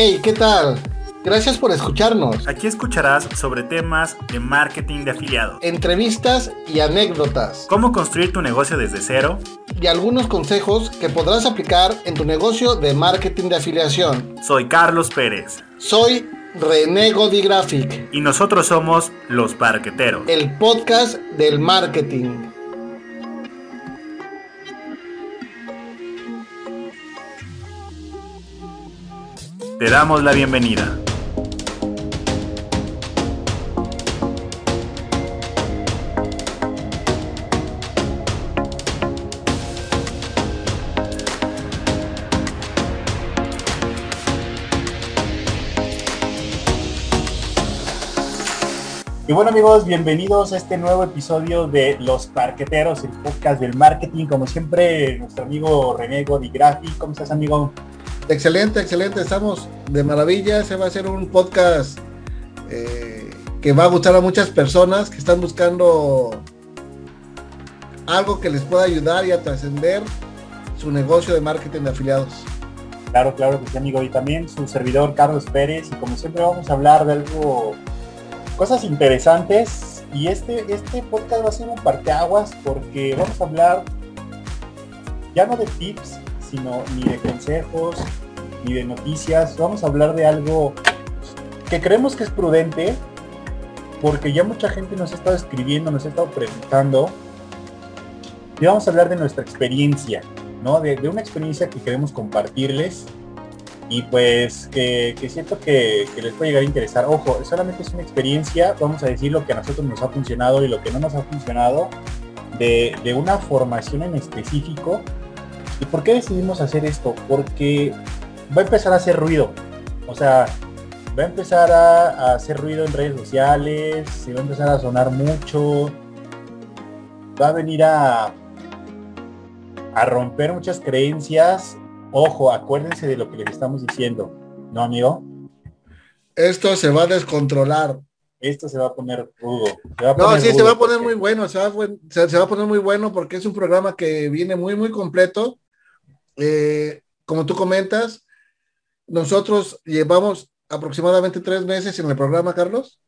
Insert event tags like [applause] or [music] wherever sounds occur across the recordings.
Hey, ¿qué tal? Gracias por escucharnos. Aquí escucharás sobre temas de marketing de afiliados, Entrevistas y anécdotas. cómo construir tu negocio desde cero. Y algunos consejos que podrás aplicar en tu negocio de marketing de afiliación. Soy Carlos Pérez Soy René Godi Graphic, y nosotros somos Los Parqueteros. el podcast del marketing. Te damos la bienvenida. Y bueno amigos, bienvenidos a este nuevo episodio de Los Parqueteros, el podcast del marketing. Como siempre, nuestro amigo René Godi Graphic. ¿Cómo estás amigo? Excelente, excelente. Estamos de maravilla. Se va a hacer un podcast eh, que va a gustar a muchas personas que están buscando algo que les pueda ayudar y a trascender su negocio de marketing de afiliados. Claro, claro que sí amigo. Y también su servidor Carlos Pérez. Y como siempre vamos a hablar de algo, cosas interesantes. Y este, este podcast va a ser un parteaguas porque vamos a hablar ya no de tips, sino ni de consejos, ni de noticias. Vamos a hablar de algo que creemos que es prudente, porque ya mucha gente nos ha estado escribiendo, nos ha estado preguntando. Y vamos a hablar de nuestra experiencia, ¿no? De, una experiencia que queremos compartirles y pues que, siento que, que les puede llegar a interesar. Ojo, solamente es una experiencia, vamos a decir lo que a nosotros nos ha funcionado y lo que no nos ha funcionado de, de una formación en específico. ¿Y por qué decidimos hacer esto? Porque va a empezar a hacer ruido. O sea, va a empezar a, a hacer ruido en redes sociales, se va a empezar a sonar mucho, va a venir a, a romper muchas creencias. Ojo, acuérdense de lo que les estamos diciendo, ¿no, amigo? Esto se va a descontrolar. Esto se va a poner rudo. se va a No, sí, se va a poner porque- muy bueno, se va, a buen- se, se va a poner muy bueno porque es un programa que viene muy, muy completo. Eh, como tú comentas, nosotros llevamos aproximadamente tres meses en el programa, Carlos.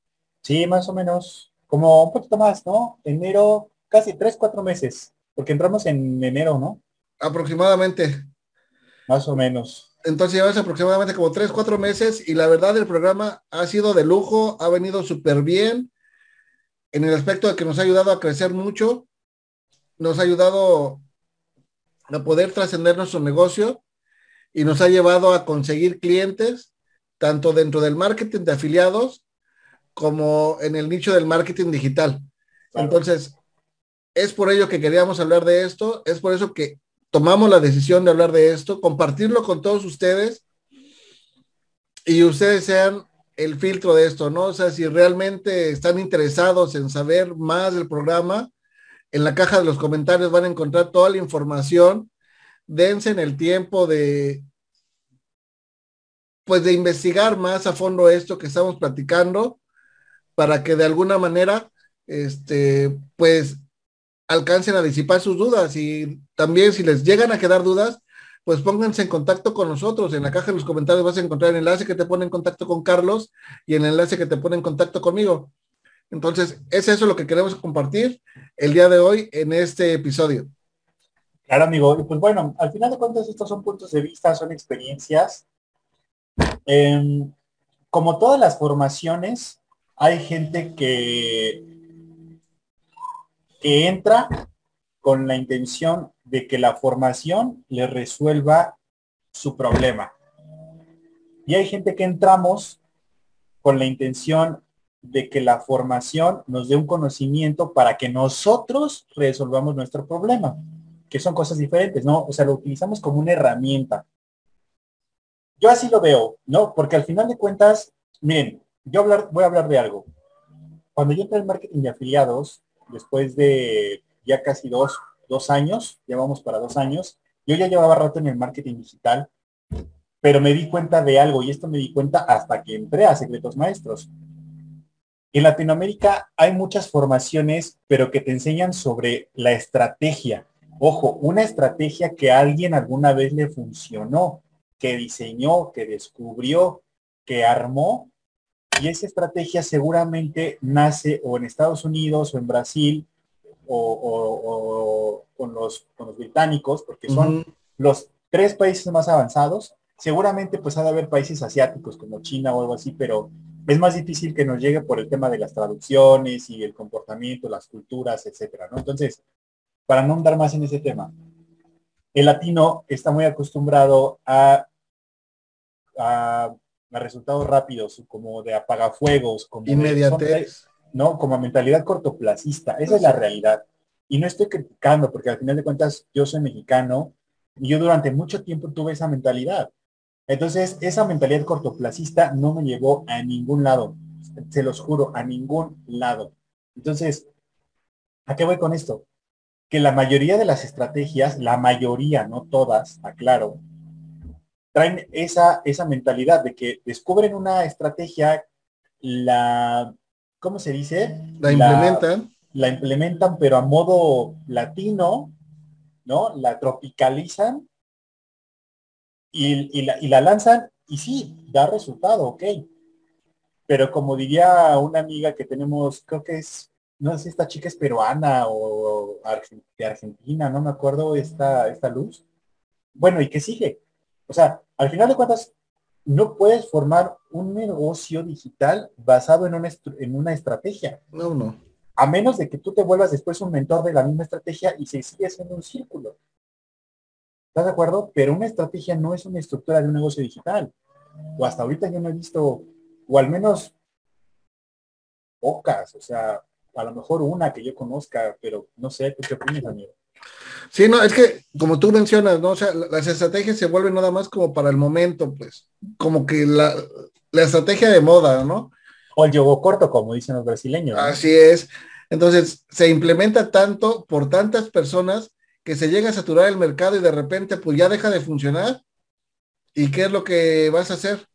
Sí, más o menos. Como un poquito más, ¿no? Enero, casi tres, cuatro meses. Porque entramos en enero, ¿no? Aproximadamente. Más o menos. Entonces llevamos aproximadamente como tres, cuatro meses y la verdad el programa ha sido de lujo, ha venido súper bien en el aspecto de que nos ha ayudado a crecer mucho, nos ha ayudado a poder trascender nuestro negocio y nos ha llevado a conseguir clientes tanto dentro del marketing de afiliados como en el nicho del marketing digital. Claro. Entonces, es por ello que queríamos hablar de esto, es por eso que tomamos la decisión de hablar de esto, compartirlo con todos ustedes y ustedes sean el filtro de esto, ¿no? O sea, si realmente están interesados en saber más del programa, en la caja de los comentarios van a encontrar toda la información. Dense en el tiempo de, pues, de investigar más a fondo esto que estamos platicando para que de alguna manera, este, pues, alcancen a disipar sus dudas y también si les llegan a quedar dudas, pues pónganse en contacto con nosotros. En la caja de los comentarios vas a encontrar el enlace que te pone en contacto con Carlos y el enlace que te pone en contacto conmigo. Entonces, es eso lo que queremos compartir el día de hoy en este episodio. Claro, amigo. Y pues bueno, al final de cuentas estos son puntos de vista, son experiencias. Em, como todas las formaciones, hay gente que, que entra con la intención de que la formación le resuelva su problema. Y hay gente que entramos con la intención de que la formación nos dé un conocimiento para que nosotros resolvamos nuestro problema que son cosas diferentes, ¿no? O sea, lo utilizamos como una herramienta. Yo así lo veo, ¿no? Porque al final de cuentas, miren, yo voy a hablar de algo. Cuando yo entré en marketing de afiliados, después de ya casi dos, dos años, llevamos para dos años, yo ya llevaba rato en el marketing digital, pero me di cuenta de algo, y esto me di cuenta hasta que entré a Secretos Maestros. En Latinoamérica hay muchas formaciones, pero que te enseñan sobre la estrategia, Ojo, una estrategia que a alguien alguna vez le funcionó. que diseñó, que descubrió, que armó. Y esa estrategia seguramente nace o en Estados Unidos o en Brasil o, con, los, los, británicos, porque son los tres países más avanzados. Seguramente pues ha de haber países asiáticos como China o algo así, pero es más difícil que nos llegue por el tema de las traducciones y el comportamiento, las culturas, etcétera, ¿no? Entonces, para no andar más en ese tema, el latino está muy acostumbrado a, a, resultados rápidos, como de apagafuegos, como inmediatez, ¿no? Como mentalidad cortoplacista. Esa es la realidad. Y no estoy criticando, porque al final de cuentas yo soy mexicano y yo durante mucho tiempo tuve esa mentalidad. Entonces, esa mentalidad cortoplacista no me llevó a ningún lado. Se los juro, a ningún lado. Entonces, ¿a qué voy con esto? Que la mayoría de las estrategias, la mayoría, no todas, aclaro, traen esa, esa mentalidad de que descubren una estrategia, la, ¿cómo se dice? La implementan. La, la implementan, pero a modo latino, ¿no? La tropicalizan y, la, lanzan y sí, da resultado, ok. Pero como diría una amiga que tenemos, creo que es, no sé si esta chica es peruana o de Argentina, no me acuerdo esta, esta luz. Bueno, ¿y qué sigue? O sea, al final de cuentas, no puedes formar un negocio digital basado en una, en una estrategia. No, no. A menos de que tú te vuelvas después un mentor de la misma estrategia y se sigue haciendo un círculo. ¿Estás de acuerdo? Pero una estrategia no es una estructura de un negocio digital. O hasta ahorita yo no he visto, o al menos pocas, o sea, a lo mejor una que yo conozca, pero no sé, ¿tú qué opinas, amigo? Sí, no, es que como tú mencionas, ¿no? O sea, las estrategias se vuelven nada más como para el momento, pues, como que la, estrategia de moda, ¿no? O el yogo corto, como dicen los brasileños. Así es. Entonces, se implementa tanto por tantas personas que se llega a saturar el mercado y de repente pues ya deja de funcionar. ¿Y qué es lo que vas a hacer?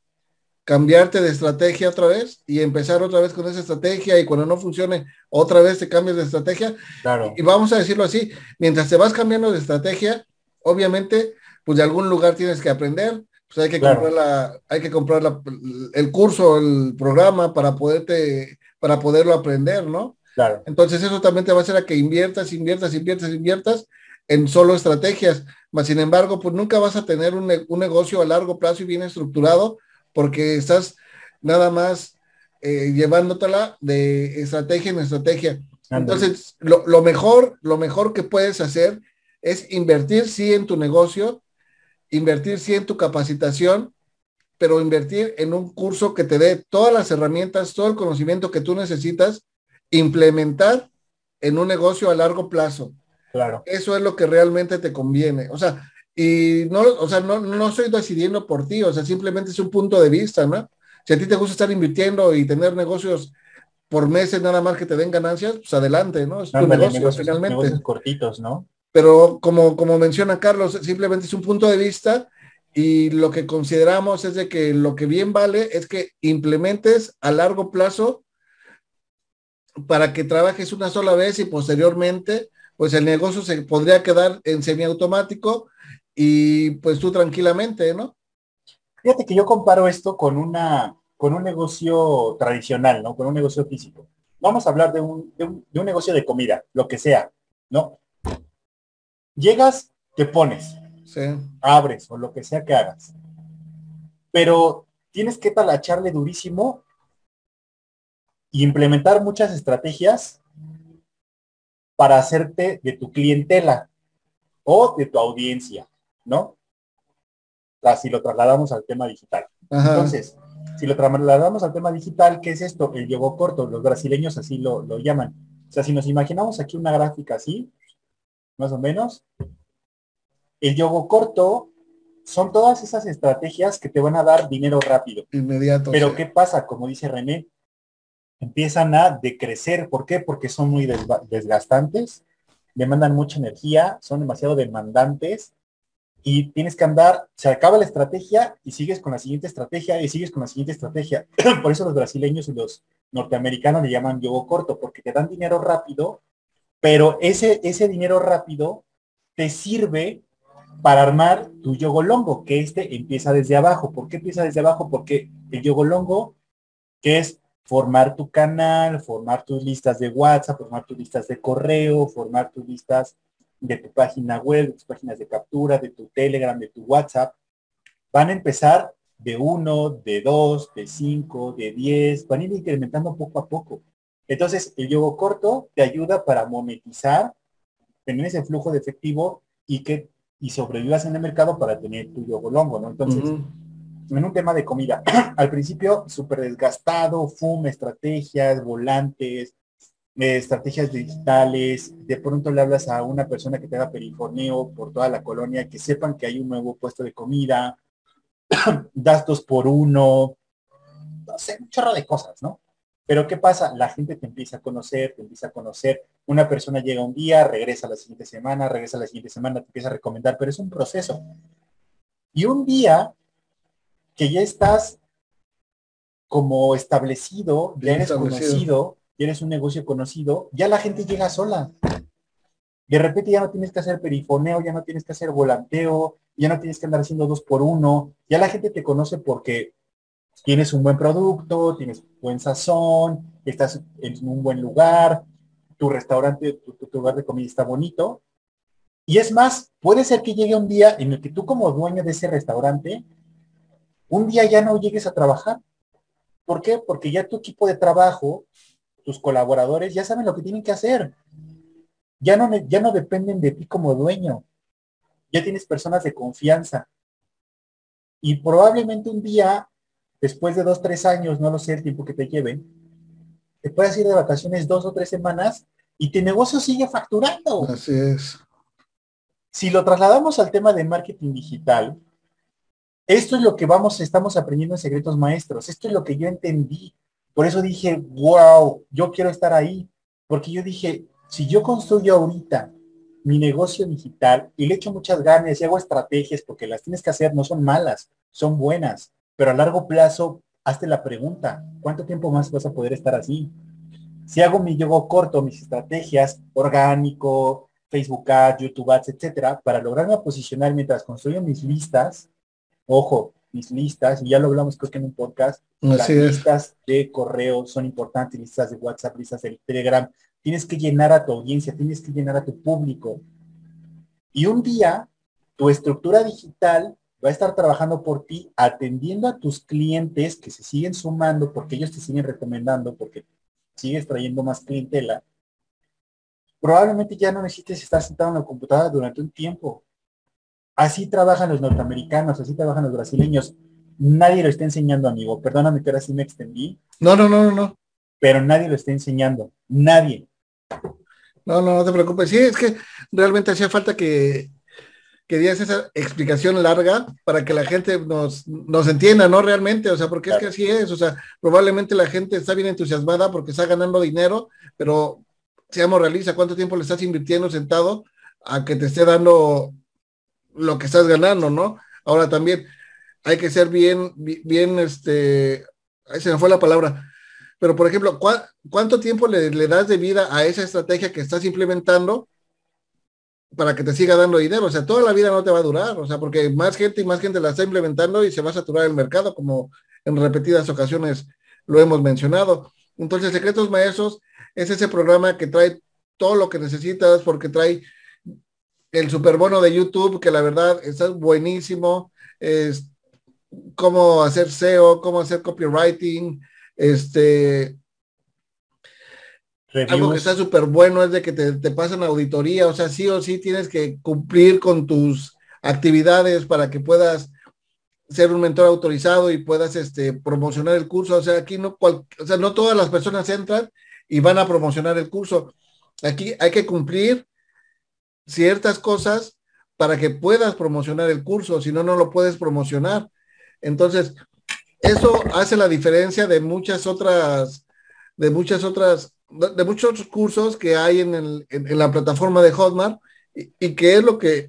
Cambiarte de estrategia otra vez y empezar otra vez con esa estrategia y cuando no funcione otra vez te cambias de estrategia. Claro. Y vamos a decirlo así, mientras te vas cambiando de estrategia, obviamente pues de algún lugar tienes que aprender, pues hay que comprar la, hay que comprar la, el curso, el programa para poderte, para poderlo aprender, ¿no? Claro. Entonces eso también te va a hacer a que inviertas, inviertas, inviertas, inviertas en solo estrategias. Mas, sin embargo, pues nunca vas a tener un, negocio a largo plazo y bien estructurado porque estás nada más eh, llevándotela de estrategia en estrategia. Entonces, lo, lo, mejor, lo mejor que puedes hacer es invertir sí en tu negocio, invertir sí en tu capacitación, pero invertir en un curso que te dé todas las herramientas, todo el conocimiento que tú necesitas, implementar en un negocio a largo plazo. Claro. Eso es lo que realmente te conviene. O sea, y no, o sea, no, no estoy decidiendo por ti, o sea, simplemente es un punto de vista, ¿no? Si a ti te gusta estar invirtiendo y tener negocios por meses nada más que te den ganancias, pues adelante, ¿no? Es tu negocio, finalmente. cortitos, ¿no? Pero como, como menciona Carlos, simplemente es un punto de vista y lo que consideramos es de que lo que bien vale es que implementes a largo plazo para que trabajes una sola vez y posteriormente pues el negocio se podría quedar en semiautomático y pues tú tranquilamente, ¿no? Fíjate que yo comparo esto con una con un negocio tradicional, ¿no? Con un negocio físico. Vamos a hablar de un, de un, de un negocio de comida, lo que sea, ¿no? Llegas, te pones, sí. abres o lo que sea que hagas. Pero tienes que talacharle durísimo y implementar muchas estrategias para hacerte de tu clientela o de tu audiencia, ¿no? si lo trasladamos al tema digital. Entonces, si lo trasladamos al tema digital, ¿qué es esto? El yogo corto, los brasileños así lo, lo llaman. O sea, si nos imaginamos aquí una gráfica así, más o menos, el yogo corto son todas esas estrategias que te van a dar dinero rápido. Inmediato. Pero ¿qué pasa? Como dice René, empiezan a decrecer. ¿Por qué? Porque son muy desgastantes, demandan mucha energía, son demasiado demandantes y tienes que andar, se acaba la estrategia y sigues con la siguiente estrategia y sigues con la siguiente estrategia. [clears throat] Por eso los brasileños y los norteamericanos le llaman yogo corto, porque te dan dinero rápido, pero ese, ese dinero rápido te sirve para armar tu yogolongo, que este empieza desde abajo. ¿Por qué empieza desde abajo? Porque el yogolongo, que es formar tu canal, formar tus listas de WhatsApp, formar tus listas de correo, formar tus listas de tu página web, de tus páginas de captura, de tu Telegram, de tu WhatsApp, van a empezar de uno, de dos, de cinco, de diez, van a ir incrementando poco a poco. Entonces, el yogo corto te ayuda para monetizar, tener ese flujo de efectivo y que y sobrevivas en el mercado para tener tu yogo longo, ¿no? Entonces, en un tema de comida, [clears throat] al principio súper desgastado, fum, estrategias, volantes, eh, estrategias digitales, de pronto le hablas a una persona que te haga periforneo por toda la colonia, que sepan que hay un nuevo puesto de comida, [coughs] das dos por uno, no sé, un chorro de cosas, ¿no? Pero ¿qué pasa? La gente te empieza a conocer, te empieza a conocer. Una persona llega un día, regresa la siguiente semana, regresa la siguiente semana, te empieza a recomendar, pero es un proceso. Y un día que ya estás como establecido, ya eres conocido, ya eres un negocio conocido, ya la gente llega sola. De repente ya no tienes que hacer perifoneo, ya no tienes que hacer volanteo, ya no tienes que andar haciendo dos por uno, ya la gente te conoce porque tienes un buen producto, tienes buen sazón, estás en un buen lugar, tu restaurante, tu, lugar de comida está bonito. Y es más, puede ser que llegue un día en el que tú como dueño de ese restaurante, un día ya no llegues a trabajar. ¿Por qué? Porque ya tu equipo de trabajo, tus colaboradores ya saben lo que tienen que hacer. Ya no, ya no dependen de ti como dueño. Ya tienes personas de confianza. Y probablemente un día después de dos, tres años, no lo sé el tiempo que te lleven, te puedes ir de vacaciones dos o tres semanas y tu negocio sigue facturando. Así es. Si lo trasladamos al tema de marketing digital, esto es lo que vamos, estamos aprendiendo en Secretos Maestros. Esto es lo que yo entendí. Por eso dije, wow, yo quiero estar ahí. Porque yo dije, si yo construyo ahorita mi negocio digital y le echo muchas ganas y hago estrategias, porque las tienes que hacer, no son malas, son buenas. Pero a largo plazo, hazte la pregunta, ¿cuánto tiempo más vas a poder estar así? Si hago mi yogo corto, mis estrategias, orgánico, Facebook Ads, YouTube Ads, etcétera, para lograrme posicionar mientras construyo mis listas, ojo, mis listas, y ya lo hablamos creo que en un podcast, las listas de correo son importantes, listas de WhatsApp, listas de Telegram, tienes que llenar a tu audiencia, tienes que llenar a tu público. Y un día, tu estructura digital va a estar trabajando por ti, atendiendo a tus clientes que se siguen sumando porque ellos te siguen recomendando, porque sigues trayendo más clientela. Probablemente ya no necesites estar sentado en la computadora durante un tiempo. Así trabajan los norteamericanos, así trabajan los brasileños. Nadie lo está enseñando, amigo. Perdóname que ahora sí me extendí. No, no, no, no, no. Pero nadie lo está enseñando. Nadie. No, no, no te preocupes. Sí, es que realmente hacía falta que que digas esa explicación larga para que la gente nos, nos entienda, ¿no? Realmente, o sea, porque es que así es, o sea, probablemente la gente está bien entusiasmada porque está ganando dinero, pero seamos realistas, ¿cuánto tiempo le estás invirtiendo sentado a que te esté dando lo que estás ganando, ¿no? Ahora también hay que ser bien, bien, este, ahí se me fue la palabra, pero por ejemplo, ¿cuánto tiempo le, le das de vida a esa estrategia que estás implementando? para que te siga dando dinero. O sea, toda la vida no te va a durar, o sea, porque más gente y más gente la está implementando y se va a saturar el mercado, como en repetidas ocasiones lo hemos mencionado. Entonces, Secretos Maestros es ese programa que trae todo lo que necesitas, porque trae el superbono de YouTube, que la verdad está buenísimo, es cómo hacer SEO, cómo hacer copywriting, este, algo que está súper bueno es de que te, te pasan auditoría, o sea, sí o sí tienes que cumplir con tus actividades para que puedas ser un mentor autorizado y puedas este, promocionar el curso. O sea, aquí no, o sea, no todas las personas entran y van a promocionar el curso. Aquí hay que cumplir ciertas cosas para que puedas promocionar el curso, si no, no lo puedes promocionar. Entonces, eso hace la diferencia de muchas otras, de muchas otras de muchos cursos que hay en, la plataforma de Hotmart y, y que es lo que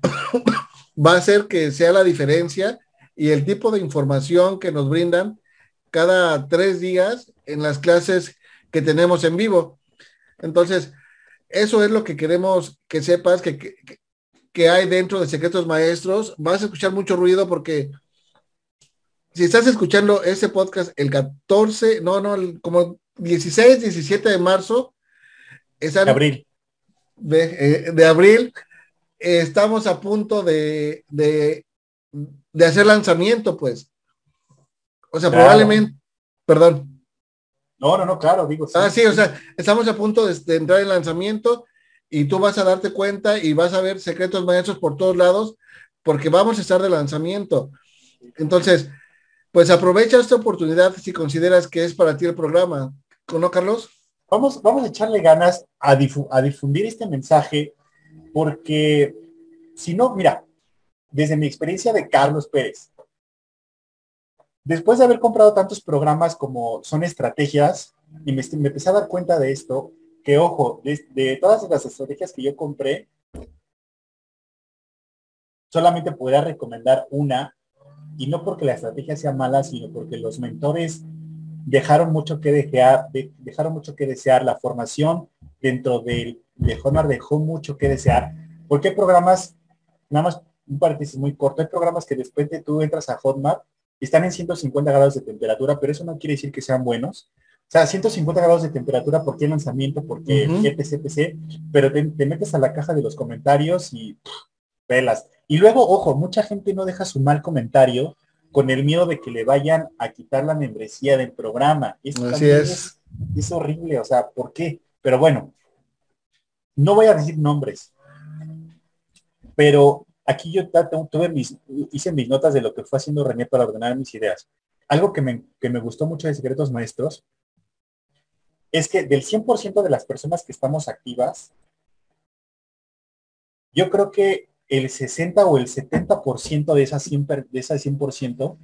[coughs] va a hacer que sea la diferencia y el tipo de información que nos brindan cada tres días en las clases que tenemos en vivo. Entonces, eso es lo que queremos que sepas, que, que hay dentro de Secretos Maestros. Vas a escuchar mucho ruido porque si estás escuchando ese podcast el 14, no, no, como 16, 17 de marzo, de abril. De, eh, abril, estamos a punto de, de, hacer lanzamiento, pues. O sea, probablemente, perdón. No, no, no, claro, digo. ah, sí, o sea, estamos a punto de, entrar en lanzamiento y tú vas a darte cuenta y vas a ver secretos maestros por todos lados porque vamos a estar de lanzamiento. Entonces, pues aprovecha esta oportunidad si consideras que es para ti el programa. ¿No, Carlos? Vamos, vamos a echarle ganas a, a difundir este mensaje porque si no, mira, desde mi experiencia de Carlos Pérez, después de haber comprado tantos programas como son estrategias, y me, empecé a dar cuenta de esto, que ojo, de, todas las estrategias que yo compré, solamente podría recomendar una y no porque la estrategia sea mala, sino porque los mentores dejaron mucho que desear, dejaron mucho que desear, la formación dentro del de Hotmart dejó mucho que desear, porque hay programas, nada más un paréntesis muy corto, hay programas que después de tú entras a Hotmart están en 150 grados de temperatura, pero eso no quiere decir que sean buenos. O sea, 150 grados de temperatura, ¿por qué lanzamiento? Porque uh etc, pero te, metes a la caja de los comentarios y velas. Y luego, ojo, mucha gente no deja su mal comentario con el miedo de que le vayan a quitar la membresía del programa. Así es. es. horrible, o sea, ¿por qué? Pero bueno, no voy a decir nombres, pero aquí yo tuve mis, hice mis notas de lo que fue haciendo René para ordenar mis ideas. Algo que me, que me gustó mucho de Secretos Maestros es que del 100% de las personas que estamos activas, yo creo que el 60 o el 70% de esas 100, de esas 100%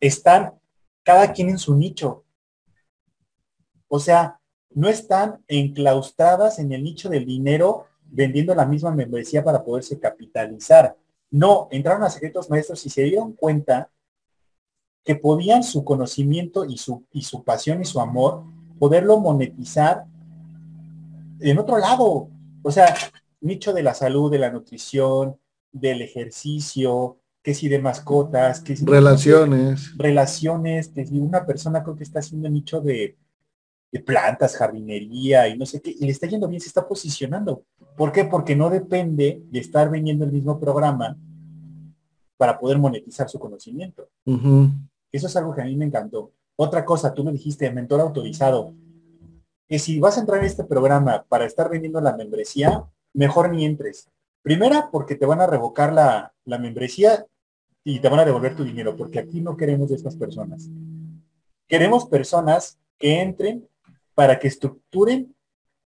están cada quien en su nicho. O sea, no están enclaustradas en el nicho del dinero vendiendo la misma membresía para poderse capitalizar. No, entraron a secretos maestros y se dieron cuenta que podían su conocimiento y su, y su pasión y su amor poderlo monetizar en otro lado. O sea, nicho de la salud, de la nutrición, del ejercicio, que si de mascotas, que si relaciones. relaciones, que si una persona creo que está haciendo nicho de, de plantas, jardinería y no sé qué, y le está yendo bien, se está posicionando. ¿Por qué? Porque no depende de estar vendiendo el mismo programa para poder monetizar su conocimiento. Eso es algo que a mí me encantó. Otra cosa, tú me dijiste, mentor autorizado, que si vas a entrar en este programa para estar vendiendo la membresía, mejor ni entres. Primera, porque te van a revocar la, membresía y te van a devolver tu dinero, porque aquí no queremos de estas personas. Queremos personas que entren para que estructuren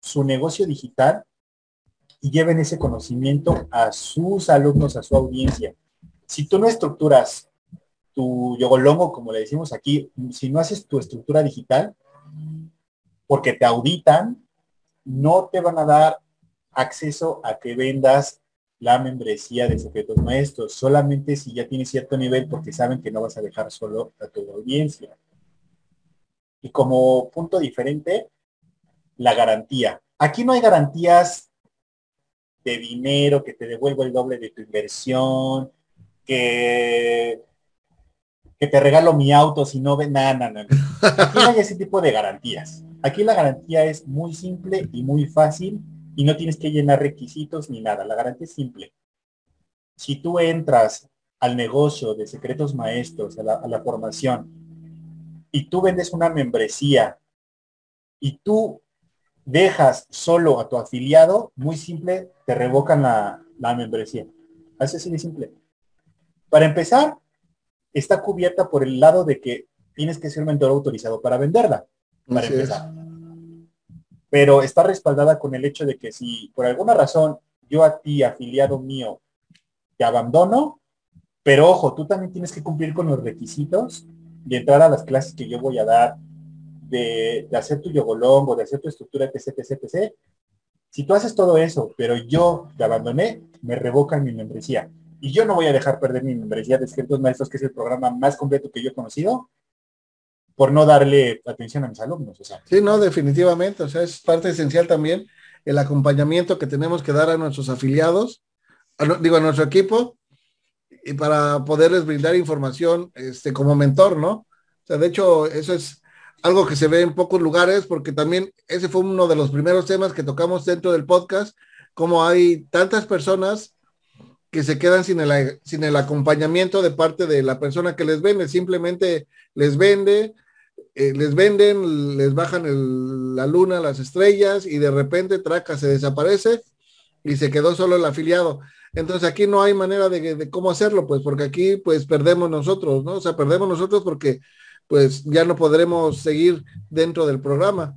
su negocio digital y lleven ese conocimiento a sus alumnos, a su audiencia. Si tú no estructuras tu yogolongo, como le decimos aquí, si no haces tu estructura digital, porque te auditan, no te van a dar acceso a que vendas la membresía de secretos maestros, solamente si ya tienes cierto nivel porque saben que no vas a dejar solo a tu audiencia. Y como punto diferente, la garantía. Aquí no hay garantías de dinero, que te devuelva el doble de tu inversión, que, que te regalo mi auto si no ven nada, Aquí no hay ese tipo de garantías. Aquí la garantía es muy simple y muy fácil y no tienes que llenar requisitos ni nada. La garantía es simple. Si tú entras al negocio de secretos maestros, a la, formación, y tú vendes una membresía y tú dejas solo a tu afiliado, muy simple, te revocan la, membresía. Así es de simple. Para empezar, está cubierta por el lado de que tienes que ser mentor autorizado para venderla. Para empezar pero está respaldada con el hecho de que si por alguna razón yo a ti, afiliado mío, te abandono, pero ojo, tú también tienes que cumplir con los requisitos de entrar a las clases que yo voy a dar, de, hacer tu yogolongo, de hacer tu estructura, etc, etc, etc. Si tú haces todo eso, pero yo te abandoné, me revocan mi membresía. Y yo no voy a dejar perder mi membresía de Secretos Maestros, que es el programa más completo que yo he conocido, por no darle atención a mis alumnos. Sí, no, definitivamente, o sea, es parte esencial también el acompañamiento que tenemos que dar a nuestros afiliados, digo, a nuestro equipo, y para poderles brindar información este, como mentor, ¿no? O sea, de hecho, eso es algo que se ve en pocos lugares, porque también ese fue uno de los primeros temas que tocamos dentro del podcast, como hay tantas personas que se quedan sin el, sin el acompañamiento de parte de la persona que les vende, simplemente les vende, eh, les venden, les bajan la luna, las estrellas y de repente Traca se desaparece y se quedó solo el afiliado. Entonces aquí no hay manera de, cómo hacerlo, pues porque aquí pues perdemos nosotros, ¿no? O sea, perdemos nosotros porque pues ya no podremos seguir dentro del programa.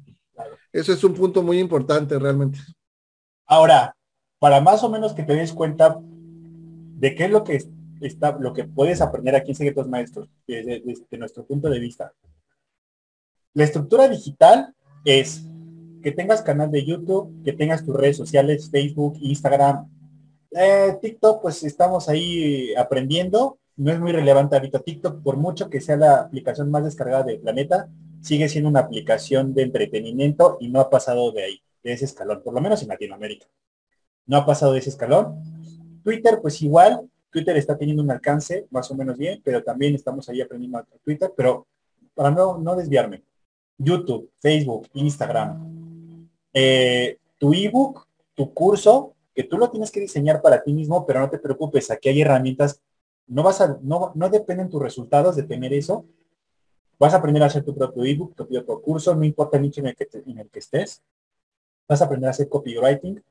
Eso es un punto muy importante realmente. Ahora, para más o menos que te des cuenta de qué es lo que está, lo que puedes aprender aquí en Secretos Maestros, desde, desde nuestro punto de vista. La estructura digital es que tengas canal de YouTube, que tengas tus redes sociales, Facebook, Instagram, eh, TikTok, pues estamos ahí aprendiendo. No es muy relevante ahorita TikTok, por mucho que sea la aplicación más descargada del planeta, sigue siendo una aplicación de entretenimiento y no ha pasado de ahí, de ese escalón, por lo menos en Latinoamérica. No ha pasado de ese escalón. Twitter, pues igual, Twitter está teniendo un alcance más o menos bien, pero también estamos ahí aprendiendo a Twitter, pero para no, no desviarme. YouTube, Facebook, Instagram, eh, tu ebook, tu curso, que tú lo tienes que diseñar para ti mismo, pero no te preocupes, aquí hay herramientas, no vas a, no, no dependen tus resultados de tener eso, vas a aprender a hacer tu propio ebook, tu propio curso, no importa el nicho en el, que en el que estés, vas a aprender a hacer copywriting,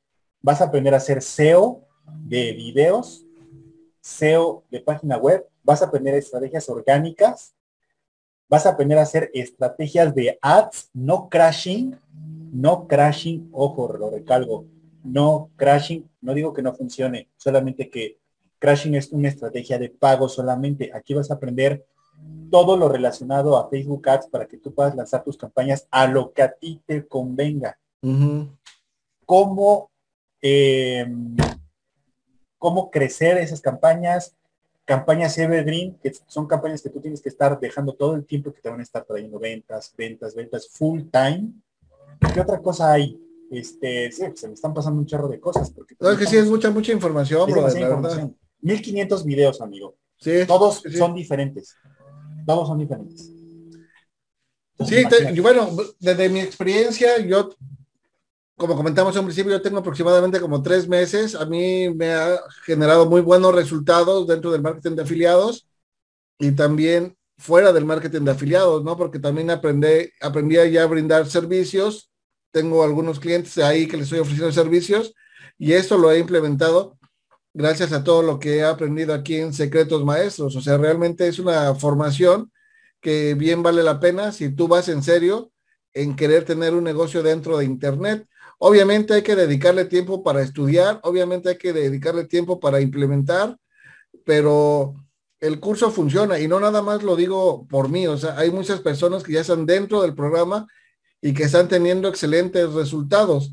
vas a aprender a hacer SEO de videos, SEO de página web, vas a aprender estrategias orgánicas, vas a aprender a hacer estrategias de ads, no crashing, no crashing, ojo, lo recalgo, no crashing, no digo que no funcione, solamente que crashing es una estrategia de pago solamente. Aquí vas a aprender todo lo relacionado a Facebook Ads para que tú puedas lanzar tus campañas a lo que a ti te convenga. Cómo, em, cómo crecer esas campañas, campañas evergreen, que son campañas que tú tienes que estar dejando todo el tiempo que te van a estar trayendo ventas, ventas, ventas, full time. ¿Qué otra cosa hay? Este, sí, se me están pasando un chorro de cosas. Porque no, es que sí, es mucha, mucha información, bro, información. 1500 videos, amigo. Sí, Todos son diferentes. Todos son diferentes. sí, bueno, desde mi experiencia, yo, como comentamos en principio, yo tengo aproximadamente como tres meses. A mí me ha generado muy buenos resultados dentro del marketing de afiliados y también fuera del marketing de afiliados, ¿no? Porque también aprendí, aprendí ya a brindar servicios tengo algunos clientes ahí que les estoy ofreciendo servicios y esto lo he implementado gracias a todo lo que he aprendido aquí en Secretos Maestros. O sea, realmente es una formación que bien vale la pena si tú vas en serio en querer tener un negocio dentro de Internet. Obviamente hay que dedicarle tiempo para estudiar, obviamente hay que dedicarle tiempo para implementar, pero el curso funciona y no nada más lo digo por mí, o sea, hay muchas personas que ya están dentro del programa y que están teniendo excelentes resultados.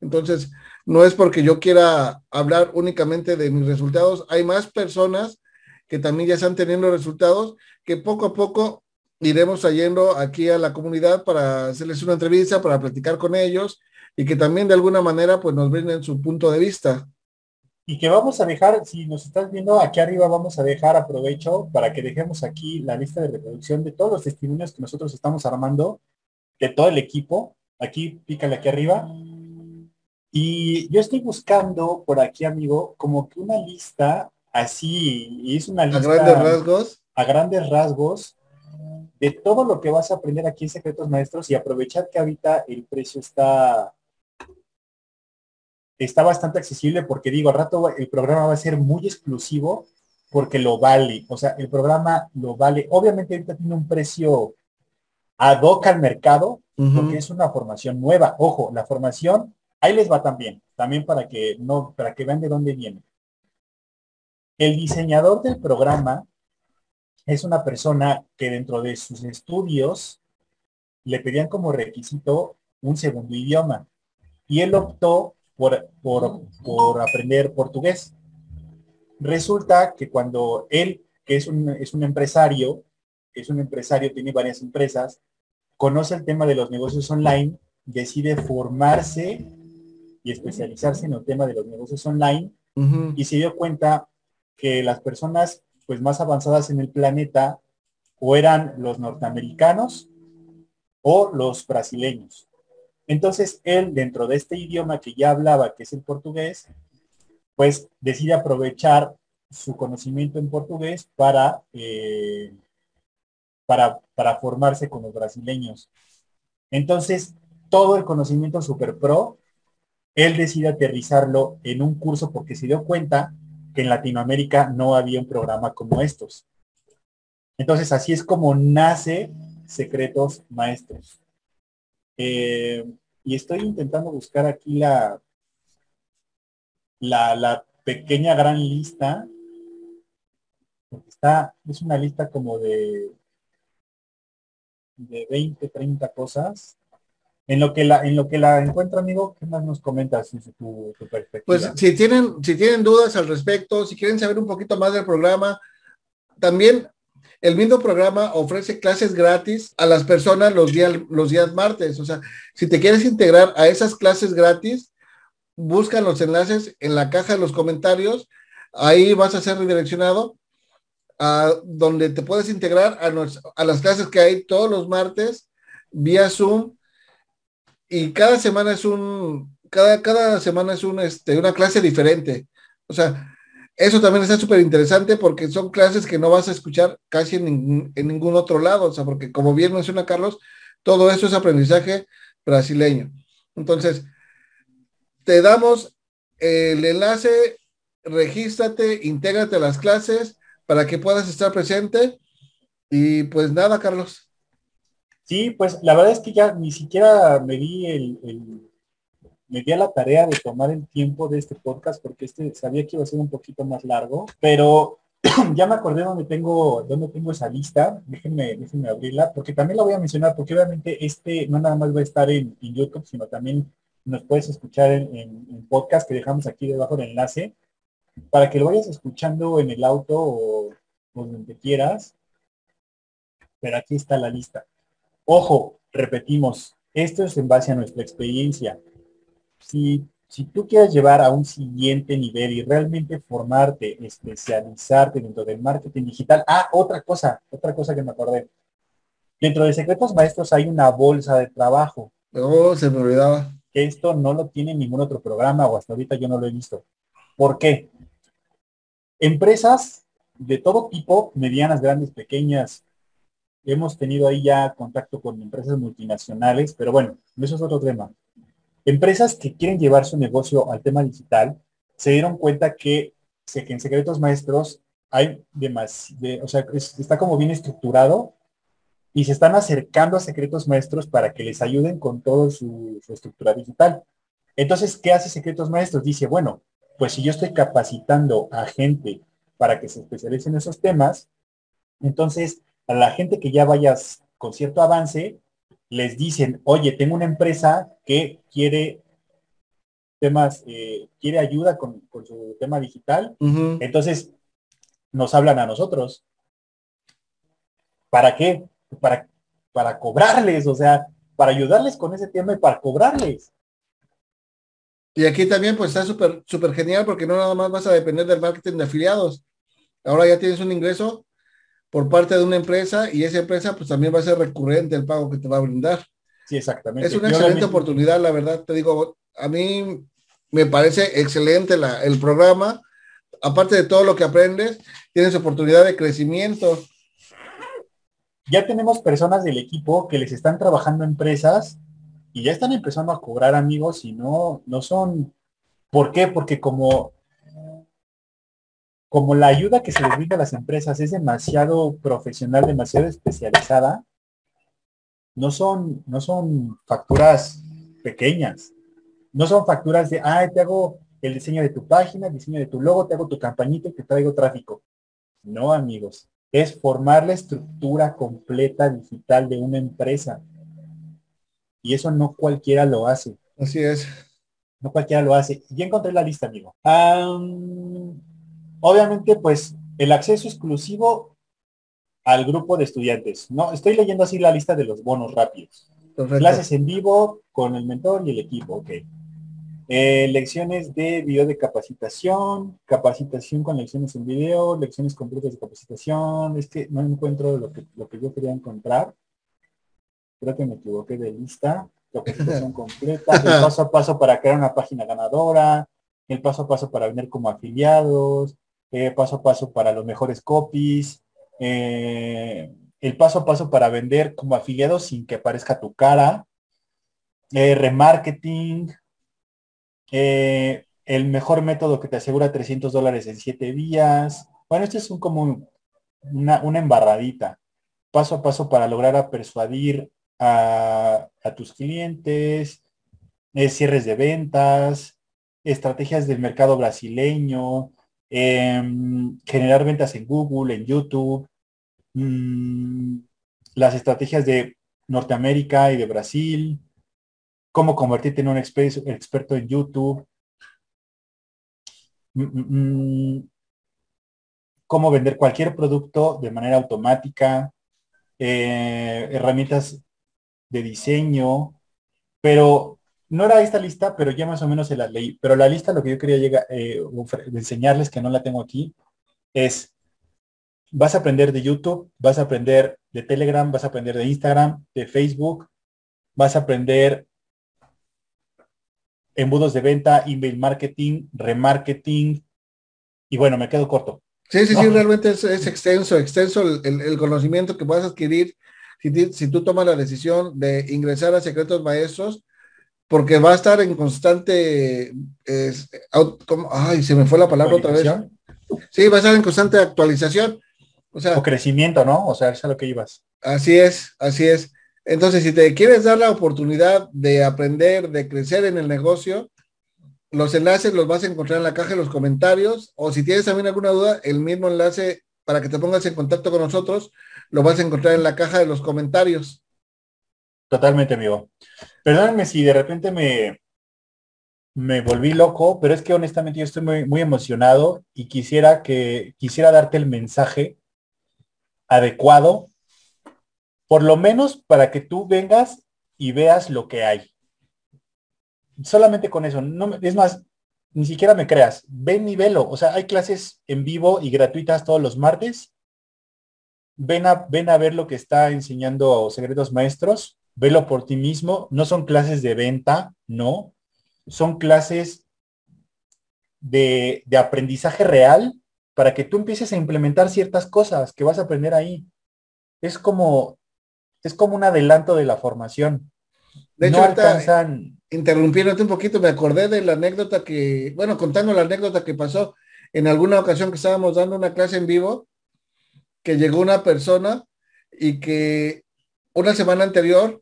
Entonces, no es porque yo quiera hablar únicamente de mis resultados, hay más personas que también ya están teniendo resultados que poco a poco iremos trayendo aquí a la comunidad para hacerles una entrevista, para platicar con ellos y que también de alguna manera pues nos brinden su punto de vista. Y que vamos a dejar, si nos estás viendo aquí arriba, vamos a dejar, aprovecho para que dejemos aquí la lista de reproducción de todos los testimonios que nosotros estamos armando de todo el equipo. Aquí, pícale aquí arriba. Y yo estoy buscando por aquí, amigo, como que una lista así, y es una lista... A grandes rasgos. A grandes rasgos de todo lo que vas a aprender aquí en Secretos Maestros y aprovechar que ahorita el precio está está bastante accesible porque digo, al rato el programa va a ser muy exclusivo porque lo vale. O sea, el programa lo vale. Obviamente ahorita tiene un precio ad hoc al mercado, porque es una formación nueva. Ojo, la formación, ahí les va también, también para que no, para que vean de dónde viene. El diseñador del programa es una persona que dentro de sus estudios le pedían como requisito un segundo idioma y él optó por, por, aprender portugués. Resulta que cuando él, que es un, es un empresario, es un empresario, tiene varias empresas, conoce el tema de los negocios online, decide formarse y especializarse en el tema de los negocios online y se dio cuenta que las personas pues más avanzadas en el planeta o eran los norteamericanos o los brasileños. Entonces él, dentro de este idioma que ya hablaba, que es el portugués, pues decide aprovechar su conocimiento en portugués para, eh, para, para formarse con los brasileños. Entonces, todo el conocimiento super pro, él decide aterrizarlo en un curso porque se dio cuenta que en Latinoamérica no había un programa como estos. Entonces, así es como nace Secretos Maestros. Eh, y estoy intentando buscar aquí la, la, pequeña gran lista. Está, es una lista como de, de 20, 30 cosas. En lo que la, en lo que la encuentro, amigo, ¿qué más nos comentas desde tu perspectiva? Pues si tienen, si tienen dudas al respecto, si quieren saber un poquito más del programa, también el mismo programa ofrece clases gratis a las personas los días, los días martes. O sea, si te quieres integrar a esas clases gratis, busca los enlaces en la caja de los comentarios. Ahí vas a ser redireccionado a donde te puedes integrar a, las clases que hay todos los martes vía Zoom y cada semana es un, cada, cada semana es este, una clase diferente. O sea, eso también está súper interesante porque son clases que no vas a escuchar casi en ningún, en ningún otro lado. O sea, porque como bien menciona Carlos, todo eso es aprendizaje brasileño. Entonces, te damos el enlace, regístrate, intégrate a las clases para que puedas estar presente. Y pues nada, Carlos. Sí, pues la verdad es que ya ni siquiera me di el, me di a la tarea de tomar el tiempo de este podcast porque este sabía que iba a ser un poquito más largo, pero [clears throat] ya me acordé dónde tengo, dónde tengo esa lista. Déjenme, déjenme abrirla, porque también la voy a mencionar, porque obviamente este no nada más va a estar en, YouTube, sino también nos puedes escuchar en, podcast que dejamos aquí debajo del enlace, para que lo vayas escuchando en el auto o, o donde quieras. Pero aquí está la lista. Ojo, repetimos, esto es en base a nuestra experiencia. Si, si tú quieres llevar a un siguiente nivel y realmente formarte, especializarte dentro del marketing digital, ah, otra cosa, otra cosa que me acordé. Dentro de Secretos Maestros hay una bolsa de trabajo. Oh, se me olvidaba. Que esto no lo tiene ningún otro programa o hasta ahorita yo no lo he visto. ¿Por qué? Empresas de todo tipo, medianas, grandes, pequeñas, hemos tenido ahí ya contacto con empresas multinacionales, pero bueno, eso es otro tema. Empresas que quieren llevar su negocio al tema digital se dieron cuenta que, que en Secretos Maestros hay demasiado, o sea, está como bien estructurado y se están acercando a Secretos Maestros para que les ayuden con toda su, su estructura digital. Entonces, ¿qué hace Secretos Maestros? Dice, bueno, pues si yo estoy capacitando a gente para que se especialice en esos temas, entonces a la gente que ya vayas con cierto avance, les dicen, oye, tengo una empresa que quiere temas, eh, quiere ayuda con, con, su tema digital, Uh -huh. entonces nos hablan a nosotros. ¿Para qué? Para, para cobrarles, o sea, para ayudarles con ese tema y para cobrarles. Y aquí también pues está súper súper genial porque no nada más vas a depender del marketing de afiliados. Ahora ya tienes un ingreso por parte de una empresa y esa empresa pues también va a ser recurrente el pago que te va a brindar. Sí, exactamente. Es una Yo excelente oportunidad, la verdad, te digo, a mí me parece excelente la, el programa. Aparte de todo lo que aprendes, tienes oportunidad de crecimiento. Ya tenemos personas del equipo que les están trabajando empresas y ya están empezando a cobrar amigos y no, no son. ¿Por qué? Porque como como la ayuda que se les brinda a las empresas es demasiado profesional, demasiado especializada, no son, no son facturas pequeñas. No son facturas de, ah, te hago el diseño de tu página, el diseño de tu logo, te hago tu campañita y te traigo tráfico. No, amigos. Es formar la estructura completa digital de una empresa. Y eso no cualquiera lo hace. Así es. No cualquiera lo hace. Ya encontré la lista, amigo. Um, obviamente, pues, el acceso exclusivo al grupo de estudiantes. No, estoy leyendo así la lista de los bonos rápidos. Perfecto. Clases en vivo con el mentor y el equipo, ok. Eh, lecciones de video de capacitación, capacitación con lecciones en video, lecciones completas de capacitación. Es que no encuentro lo que, lo que yo quería encontrar. Creo que me equivoqué de lista. Capacitación [laughs] completa, el paso a paso para crear una página ganadora, el paso a paso para vender como afiliados, eh, paso a paso para los mejores copies, eh, el paso a paso para vender como afiliado sin que aparezca tu cara, eh, remarketing, el mejor método que te asegura 300 dólares en 7 días. Bueno, este es un como una, embarradita. Paso a paso para lograr a persuadir a tus clientes, cierres de ventas, estrategias del mercado brasileño, em, generar ventas en Google, en YouTube, mm, las estrategias de Norteamérica y de Brasil, cómo convertirte en un experto en YouTube, mm, mm, cómo vender cualquier producto de manera automática, eh, herramientas de diseño, pero no era esta lista, pero ya más o menos se la leí. Pero la lista, lo que yo quería llegar, eh, enseñarles, que no la tengo aquí, es, vas a aprender de YouTube, vas a aprender de Telegram, vas a aprender de Instagram, de Facebook, vas a aprender embudos de venta, email marketing, remarketing, y bueno, me quedo corto. Sí, sí, sí, realmente es, extenso, extenso el, conocimiento que puedas adquirir si, si, tú tomas la decisión de ingresar a Secretos Maestros porque va a estar en constante, ay, se me fue la palabra otra vez. Sí, va a estar en constante actualización. O sea, o crecimiento, ¿no? O sea, es a lo que ibas. Así es, así es. Entonces, si te quieres dar la oportunidad de aprender, de crecer en el negocio, los enlaces los vas a encontrar en la caja de los comentarios, o si tienes también alguna duda, el mismo enlace para que te pongas en contacto con nosotros, lo vas a encontrar en la caja de los comentarios. Totalmente, amigo. Perdónenme si de repente me, me volví loco, pero es que honestamente yo estoy muy, muy emocionado y quisiera que quisiera darte el mensaje adecuado, por lo menos para que tú vengas y veas lo que hay. Solamente con eso, no, es más, ni siquiera me creas, ven y velo. O sea, hay clases en vivo y gratuitas todos los martes. Ven a, ven a ver lo que está enseñando Secretos Maestros velo por ti mismo. No son clases de venta, no. Son clases de, aprendizaje real para que tú empieces a implementar ciertas cosas que vas a aprender ahí. Es como, es como un adelanto de la formación. De hecho, no alcanzan... interrumpiéndote un poquito, me acordé de la anécdota que, bueno, contando la anécdota que pasó en alguna ocasión que estábamos dando una clase en vivo, que llegó una persona y que una semana anterior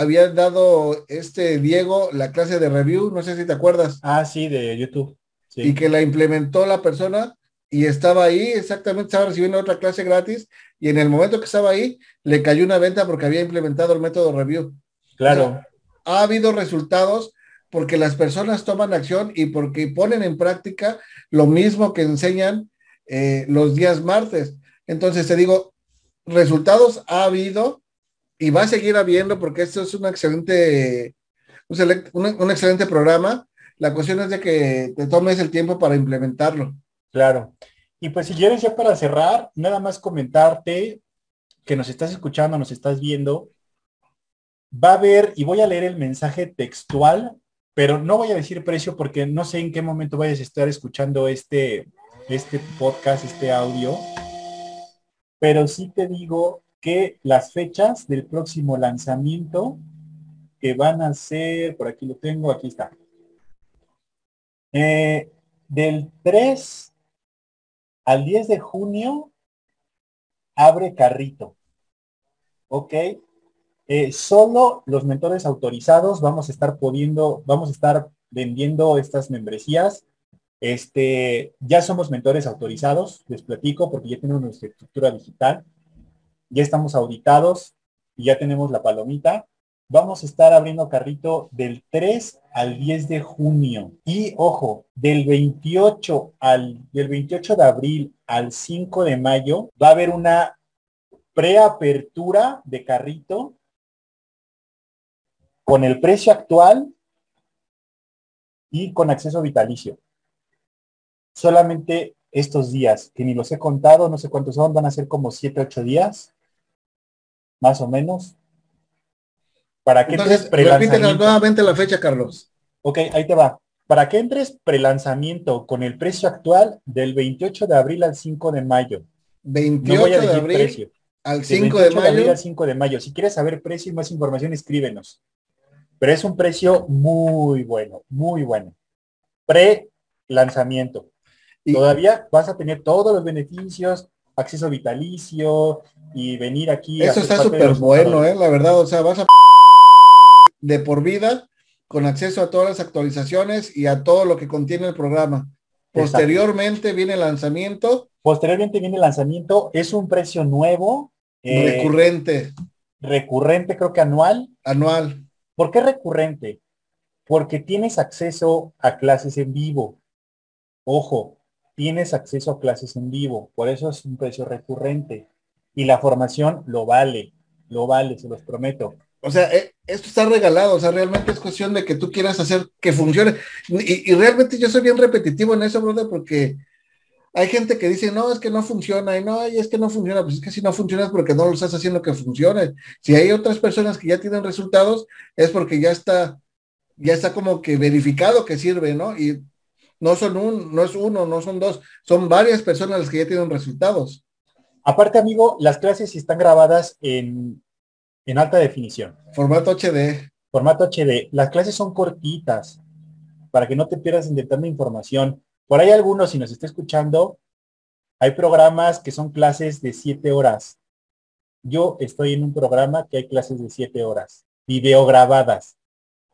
había dado este Diego la clase de review, no sé si te acuerdas. Ah, sí, de YouTube. Y que la implementó la persona y estaba ahí, exactamente, estaba recibiendo otra clase gratis y en el momento que estaba ahí le cayó una venta porque había implementado el método review. Claro. ha habido resultados porque las personas toman acción y porque ponen en práctica lo mismo que enseñan eh, los días martes. Entonces te digo, resultados ha habido y va a seguir habiendo porque esto es un excelente, un, excelente programa. La cuestión es de que te tomes el tiempo para implementarlo. Claro. Y pues si quieres ya para cerrar, nada más comentarte que nos estás escuchando, nos estás viendo. Va a haber, y voy a leer el mensaje textual, pero no voy a decir precio porque no sé en qué momento vayas a estar escuchando este, este podcast, este audio. Pero sí te digo que las fechas del próximo lanzamiento que van a ser, por aquí lo tengo, aquí está. Eh, del 3 al 10 de junio abre carrito. ¿Ok? Eh, solo los mentores autorizados vamos a estar pudiendo, vamos a estar vendiendo estas membresías. Este, ya somos mentores autorizados, les platico porque ya tenemos nuestra estructura digital ya estamos auditados y ya tenemos la palomita. Vamos a estar abriendo carrito del 3 al 10 de junio. Y ojo, del 28 al del 28 de abril al 5 de mayo va a haber una preapertura de carrito con el precio actual y con acceso vitalicio. Solamente estos días, que ni los he contado, no sé cuántos son, van a ser como 7, 8 días, más o menos. Para que Entonces, entres nuevamente la fecha, Carlos. Ok, ahí te va. Para que entres prelanzamiento con el precio actual del 28 de abril al 5 de mayo. 28 de abril al 5 de, mayo. abril al 5 de mayo. Si quieres saber precio y más información, escríbenos. Pero es un precio muy bueno, muy bueno. Pre-lanzamiento. Todavía vas a tener todos los beneficios, acceso vitalicio y venir aquí. Eso está súper bueno, eh, la verdad. O sea, vas a de por vida con acceso a todas las actualizaciones y a todo lo que contiene el programa. Posteriormente viene el lanzamiento. Posteriormente viene el lanzamiento. Es un precio nuevo. Eh, recurrente. Recurrente, creo que anual. Anual. ¿Por qué recurrente? Porque tienes acceso a clases en vivo. Ojo, tienes acceso a clases en vivo. Por eso es un precio recurrente. Y la formación lo vale. Lo vale, se los prometo o sea, eh, esto está regalado, o sea, realmente es cuestión de que tú quieras hacer que funcione. Y, realmente yo soy bien repetitivo en eso, brother, porque hay gente que dice, no, es que no funciona, y no, y es que no funciona, pues es que si no funciona es porque no lo estás haciendo que funcione. Si hay otras personas que ya tienen resultados, es porque ya está, ya está como que verificado que sirve, ¿no? Y no son un, no es uno, no son dos, son varias personas las que ya tienen resultados. Aparte, amigo, las clases están grabadas en en alta definición. Formato HD. Formato HD. Las clases son cortitas para que no te pierdas en tanta información. Por ahí algunos, si nos está escuchando, hay programas que son clases de siete horas. Yo estoy en un programa que hay clases de siete horas, video grabadas.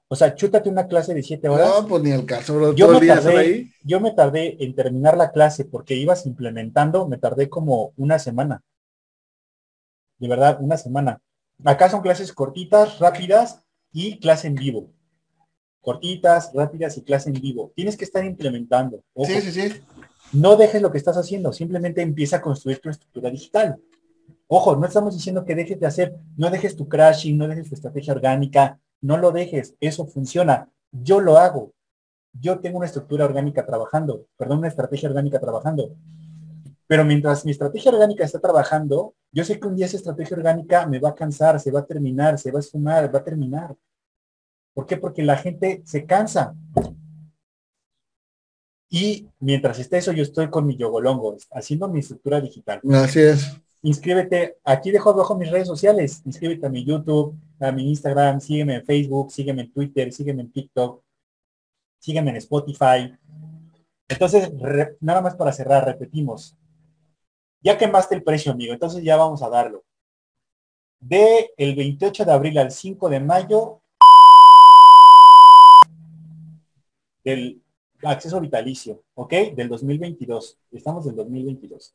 O sea, chútate una clase de siete horas. No, pues ni el caso, Yo, me tardé, yo me tardé en terminar la clase porque ibas implementando, me tardé como una semana. De verdad, una semana. Acá son clases cortitas, rápidas y clase en vivo. Cortitas, rápidas y clase en vivo. Tienes que estar implementando. Sí, sí, sí. No dejes lo que estás haciendo, simplemente empieza a construir tu estructura digital. Ojo, no estamos diciendo que dejes de hacer, no dejes tu crashing, no dejes tu estrategia orgánica, no lo dejes, eso funciona. Yo lo hago. Yo tengo una estructura orgánica trabajando, perdón, una estrategia orgánica trabajando. Pero mientras mi estrategia orgánica está trabajando, yo sé que un día esa estrategia orgánica me va a cansar, se va a terminar, se va a esfumar, va a terminar. ¿Por qué? Porque la gente se cansa. Y mientras esté eso, yo estoy con mi yogolongo, haciendo mi estructura digital. Así es. Inscríbete, aquí dejo abajo mis redes sociales. Inscríbete a mi YouTube, a mi Instagram, sígueme en Facebook, sígueme en Twitter, sígueme en TikTok, sígueme en Spotify. Entonces, nada más para cerrar, repetimos, ya quemaste el precio, amigo, entonces ya vamos a darlo. De el 28 de abril al 5 de mayo, del acceso vitalicio, ¿ok? Del 2022. Estamos del 2022.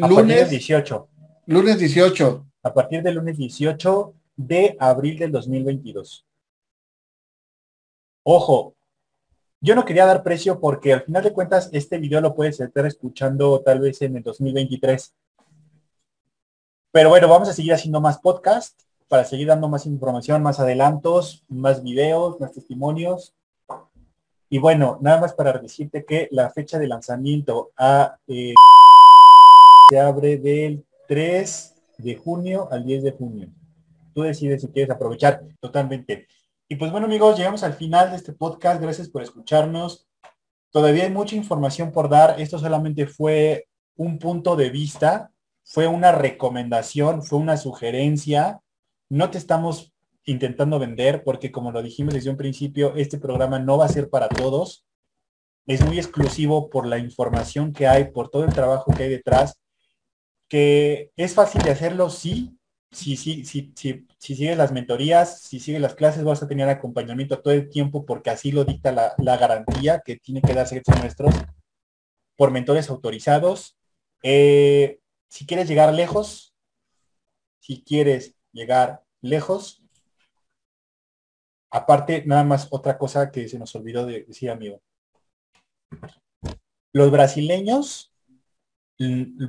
A lunes partir 18. Lunes 18. A partir del lunes 18 de abril del 2022. Ojo, yo no quería dar precio porque al final de cuentas este video lo puedes estar escuchando tal vez en el 2023. Pero bueno, vamos a seguir haciendo más podcast para seguir dando más información, más adelantos, más videos, más testimonios. Y bueno, nada más para decirte que la fecha de lanzamiento a, eh, se abre del 3 de junio al 10 de junio. Tú decides si quieres aprovechar totalmente. Y pues bueno amigos, llegamos al final de este podcast. Gracias por escucharnos. Todavía hay mucha información por dar. Esto solamente fue un punto de vista, fue una recomendación, fue una sugerencia. No te estamos intentando vender porque como lo dijimos desde un principio, este programa no va a ser para todos. Es muy exclusivo por la información que hay, por todo el trabajo que hay detrás, que es fácil de hacerlo, sí, si, si, si, si, si sigues las mentorías, si sigues las clases, vas a tener acompañamiento todo el tiempo porque así lo dicta la, garantía que tiene que darse maestros por mentores autorizados. Eh, si quieres llegar lejos, si quieres llegar lejos, aparte, nada más otra cosa que se nos olvidó de decir, amigo. Los brasileños,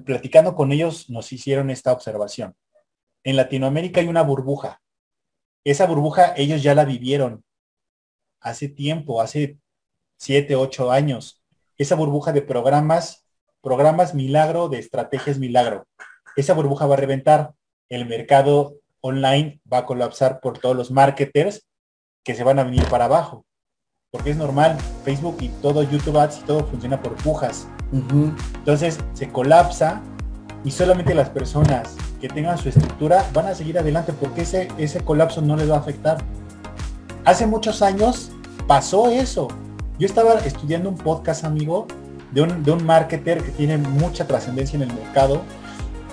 platicando con ellos, nos hicieron esta observación en Latinoamérica hay una burbuja. Esa burbuja ellos ya la vivieron hace tiempo, hace 7, 8 años. Esa burbuja de programas, programas milagro, de estrategias milagro. Esa burbuja va a reventar. El mercado online va a colapsar por todos los marketers que se van a venir para abajo. Porque es normal, Facebook y todo YouTube Ads y todo funciona por pujas. Entonces se colapsa y solamente las personas que tengan su estructura van a seguir adelante porque ese, ese colapso no les va a afectar. Hace muchos años pasó eso. Yo estaba estudiando un podcast, amigo, de un, de un marketer que tiene mucha trascendencia en el mercado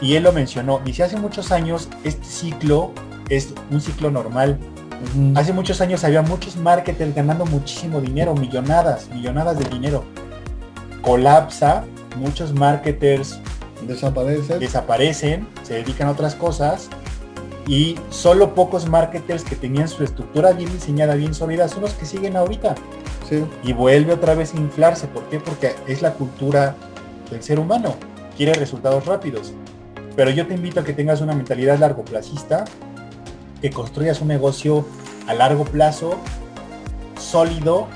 y él lo mencionó. Dice, hace muchos años este ciclo es un ciclo normal. Hace muchos años había muchos marketers ganando muchísimo dinero, millonadas, millonadas de dinero. Colapsa, muchos marketers desaparecen. desaparecen, se dedican a otras cosas y solo pocos marketers que tenían su estructura bien diseñada, bien sólida, son los que siguen ahorita. Y vuelve otra vez a inflarse. ¿Por qué? Porque es la cultura del ser humano. Quiere resultados rápidos. Pero yo te invito a que tengas una mentalidad largo placista, que construyas un negocio a largo plazo, sólido,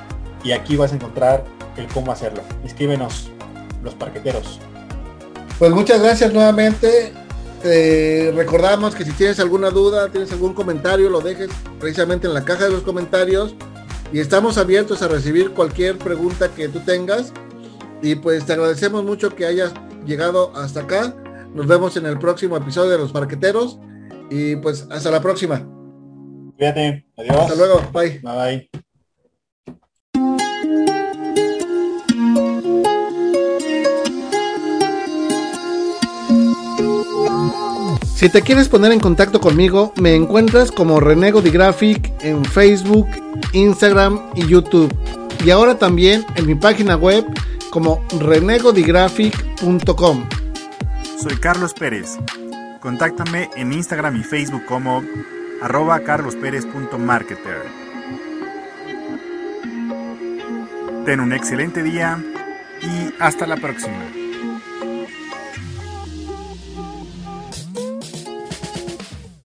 y aquí vas a encontrar el cómo hacerlo. Escríbenos, los parqueteros. Pues muchas gracias nuevamente. recordamos que si tienes alguna duda, tienes algún comentario, lo dejes precisamente en la caja de los comentarios y estamos abiertos a recibir cualquier pregunta que tú tengas. Y pues te agradecemos mucho que hayas llegado hasta acá. Nos vemos en el próximo episodio de Los Parqueteros. Y pues hasta la próxima. Cuídate. Adiós. Hasta luego. Bye. Bye bye. Si te quieres poner en contacto conmigo, me encuentras como Renego Graphic en Facebook, Instagram y YouTube. Y ahora también en mi página web como renegodigraphic.com. Soy Carlos Pérez. Contáctame en Instagram y Facebook como arroba carlospérez.marketer. Ten un excelente día y hasta la próxima.